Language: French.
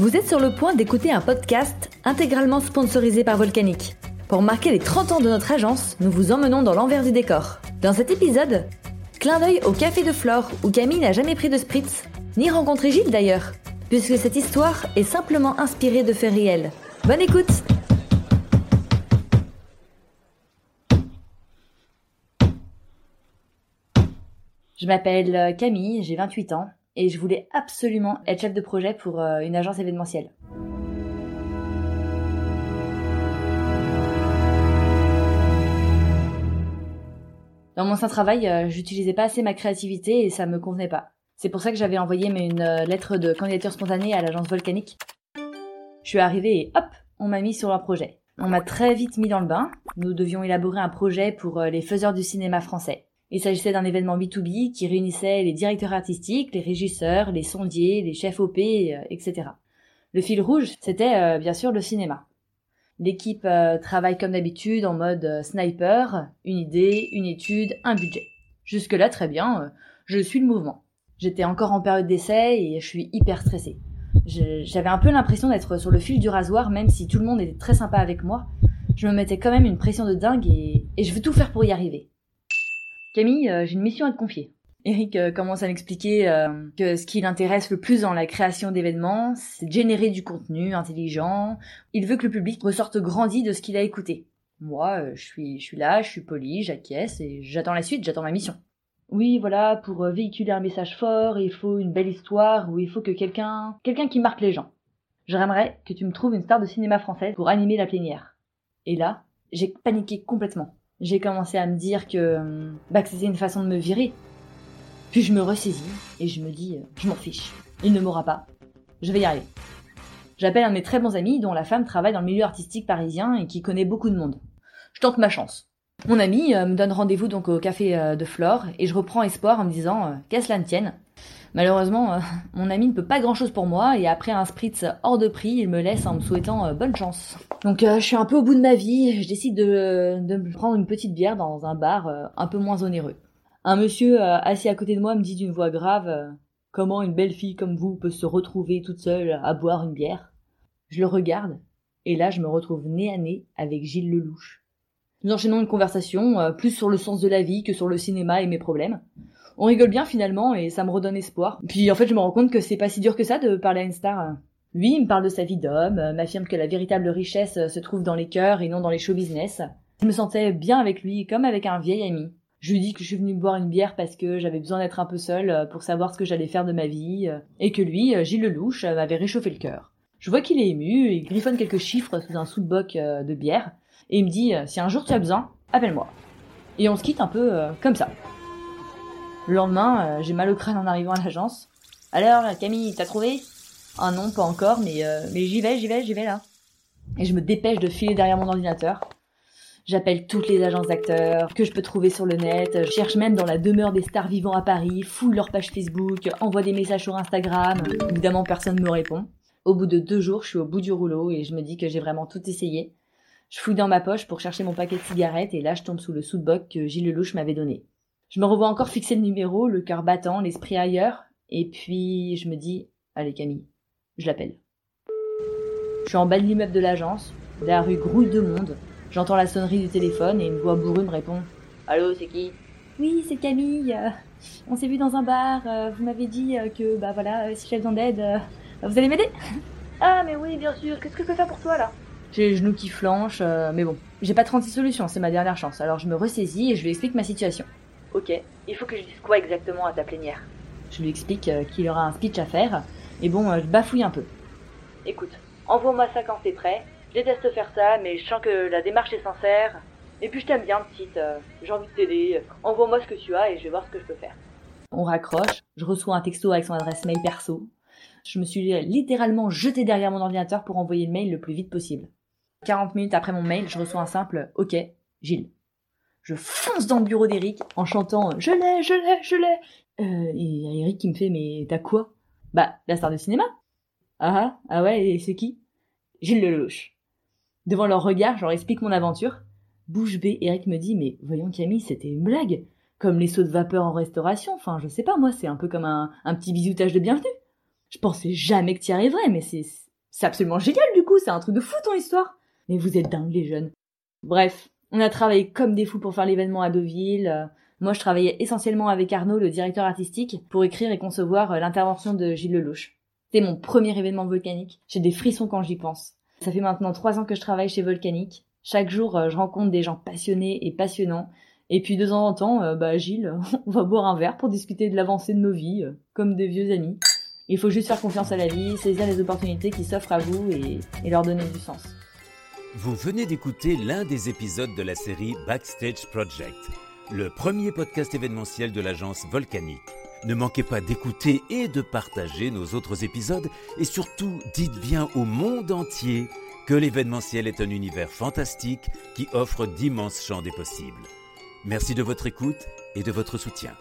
Vous êtes sur le point d'écouter un podcast intégralement sponsorisé par Volcanic. Pour marquer les 30 ans de notre agence, nous vous emmenons dans l'envers du décor. Dans cet épisode, clin d'œil au café de Flore où Camille n'a jamais pris de spritz, ni rencontré Gilles d'ailleurs, puisque cette histoire est simplement inspirée de faits réels. Bonne écoute Je m'appelle Camille, j'ai 28 ans et je voulais absolument être chef de projet pour euh, une agence événementielle. Dans mon ancien travail, euh, j'utilisais pas assez ma créativité et ça me convenait pas. C'est pour ça que j'avais envoyé une euh, lettre de candidature spontanée à l'agence volcanique. Je suis arrivée et hop, on m'a mis sur un projet. On m'a très vite mis dans le bain. Nous devions élaborer un projet pour les faiseurs du cinéma français. Il s'agissait d'un événement B2B qui réunissait les directeurs artistiques, les régisseurs, les sondiers, les chefs OP, euh, etc. Le fil rouge, c'était euh, bien sûr le cinéma. L'équipe euh, travaille comme d'habitude en mode sniper, une idée, une étude, un budget. Jusque-là, très bien, je suis le mouvement. J'étais encore en période d'essai et je suis hyper stressée. J'avais un peu l'impression d'être sur le fil du rasoir, même si tout le monde était très sympa avec moi. Je me mettais quand même une pression de dingue et je veux tout faire pour y arriver. Camille, euh, j'ai une mission à te confier. Eric euh, commence à m'expliquer euh, que ce qui l'intéresse le plus dans la création d'événements, c'est de générer du contenu intelligent. Il veut que le public ressorte grandi de ce qu'il a écouté. Moi, je suis, je suis là, je suis poli, j'acquiesce et j'attends la suite, j'attends ma mission. Oui, voilà, pour véhiculer un message fort, il faut une belle histoire ou il faut que quelqu'un, quelqu'un qui marque les gens. J'aimerais que tu me trouves une star de cinéma français pour animer la plénière. Et là, j'ai paniqué complètement j'ai commencé à me dire que, bah, que c'était une façon de me virer. Puis je me ressaisis et je me dis, euh, je m'en fiche. Il ne m'aura pas. Je vais y arriver. J'appelle un de mes très bons amis dont la femme travaille dans le milieu artistique parisien et qui connaît beaucoup de monde. Je tente ma chance. Mon ami euh, me donne rendez-vous donc au café euh, de Flore et je reprends espoir en me disant qu'à cela ne tienne. Malheureusement, euh, mon ami ne peut pas grand-chose pour moi et après un spritz hors de prix, il me laisse en me souhaitant euh, bonne chance. Donc euh, je suis un peu au bout de ma vie, je décide de, prendre une petite bière dans un bar un peu moins onéreux. Un monsieur assis à côté de moi me dit d'une voix grave Comment une belle fille comme vous peut se retrouver toute seule à boire une bière? Je le regarde et là je me retrouve nez à nez avec Gilles Lelouch. Nous enchaînons une conversation plus sur le sens de la vie que sur le cinéma et mes problèmes on rigole bien finalement et ça me redonne espoir. Puis en fait, je me rends compte que c'est pas si dur que ça de parler à une star. Lui, il me parle de sa vie d'homme, euh, m'affirme que la véritable richesse euh, se trouve dans les cœurs et non dans les show business. Je me sentais bien avec lui, comme avec un vieil ami. Je lui dis que je suis venue boire une bière parce que j'avais besoin d'être un peu seule euh, pour savoir ce que j'allais faire de ma vie, et que lui, Gilles Lelouch, m'avait réchauffé le cœur. Je vois qu'il est ému, il griffonne quelques chiffres sous un sous-boc de bière, et il me dit si un jour tu as besoin, appelle-moi. Et on se quitte un peu comme ça. Le lendemain, euh, j'ai mal au crâne en arrivant à l'agence. Alors, Camille, t'as trouvé? Ah non, pas encore, mais, euh, mais j'y vais, j'y vais, j'y vais là. Et je me dépêche de filer derrière mon ordinateur. J'appelle toutes les agences d'acteurs que je peux trouver sur le net. Je cherche même dans la demeure des stars vivants à Paris, fouille leur page Facebook, envoie des messages sur Instagram. Évidemment, personne ne me répond. Au bout de deux jours, je suis au bout du rouleau et je me dis que j'ai vraiment tout essayé. Je fouille dans ma poche pour chercher mon paquet de cigarettes et là, je tombe sous le sous-boc que Gilles Lelouch m'avait donné. Je me revois encore fixer le numéro, le cœur battant, l'esprit ailleurs, et puis je me dis, allez Camille, je l'appelle. Je suis en bas de l'immeuble de l'agence, la rue grouille de monde, j'entends la sonnerie du téléphone et une voix bourrue me répond. Allô, c'est qui? Oui, c'est Camille. on s'est vu dans un bar, euh, vous m'avez dit euh, que, bah voilà, euh, si j'ai besoin d'aide, vous allez m'aider Ah, mais oui, bien sûr, qu'est-ce que je peux faire pour toi là? J'ai les genoux qui flanchent, mais bon, j'ai pas 36 solutions, c'est ma dernière chance, alors je me ressaisis et je lui explique ma situation. Ok, il faut que je dise quoi exactement à ta plénière? Je lui explique euh, qu'il aura un speech à faire, et bon, euh, je bafouille un peu. Écoute, envoie-moi ça quand c'est prêt. Je déteste faire ça, mais je sens que la démarche est sincère. Et puis je t'aime bien, petite. Euh, j'ai envie de t'aider. Envoie-moi ce que tu as et je vais voir ce que je peux faire. On raccroche. Je reçois un texto avec son adresse mail perso. Je me suis littéralement jeté derrière mon ordinateur pour envoyer le mail le plus vite possible. 40 minutes après mon mail, je reçois un simple OK, Gilles. Je fonce dans le bureau d'Eric en chantant Je l'ai, je l'ai, je l'ai. Euh, et Eric qui me fait Mais t'as quoi? Bah, la star de cinéma. Ah ah, ah ouais, et c'est qui? Gilles Lelouch. Devant leur regard, je leur explique mon aventure. Bouche bée, Eric me dit Mais voyons Camille, c'était une blague. Comme les sauts de vapeur en restauration. Enfin, je sais pas, moi, c'est un peu comme un, un petit bisoutage de bienvenue. Je pensais jamais que t'y arriverais, mais c'est, absolument génial du coup, c'est un truc de fou ton histoire. Mais vous êtes dingues les jeunes. Bref, on a travaillé comme des fous pour faire l'événement à Deauville. Euh, moi, je travaillais essentiellement avec Arnaud, le directeur artistique, pour écrire et concevoir euh, l'intervention de Gilles Lelouch. C'était mon premier événement volcanique. J'ai des frissons quand j'y pense. Ça fait maintenant trois ans que je travaille chez Volcanique. Chaque jour, euh, je rencontre des gens passionnés et passionnants. Et puis de temps en temps, bah Gilles, on va boire un verre pour discuter de l'avancée de nos vies, comme des vieux amis. Il faut juste faire confiance à la vie, saisir les opportunités qui s'offrent à vous et, et leur donner du sens. Vous venez d'écouter l'un des épisodes de la série Backstage Project, le premier podcast événementiel de l'agence Volcanique. Ne manquez pas d'écouter et de partager nos autres épisodes et surtout dites bien au monde entier que l'événementiel est un univers fantastique qui offre d'immenses champs des possibles. Merci de votre écoute et de votre soutien.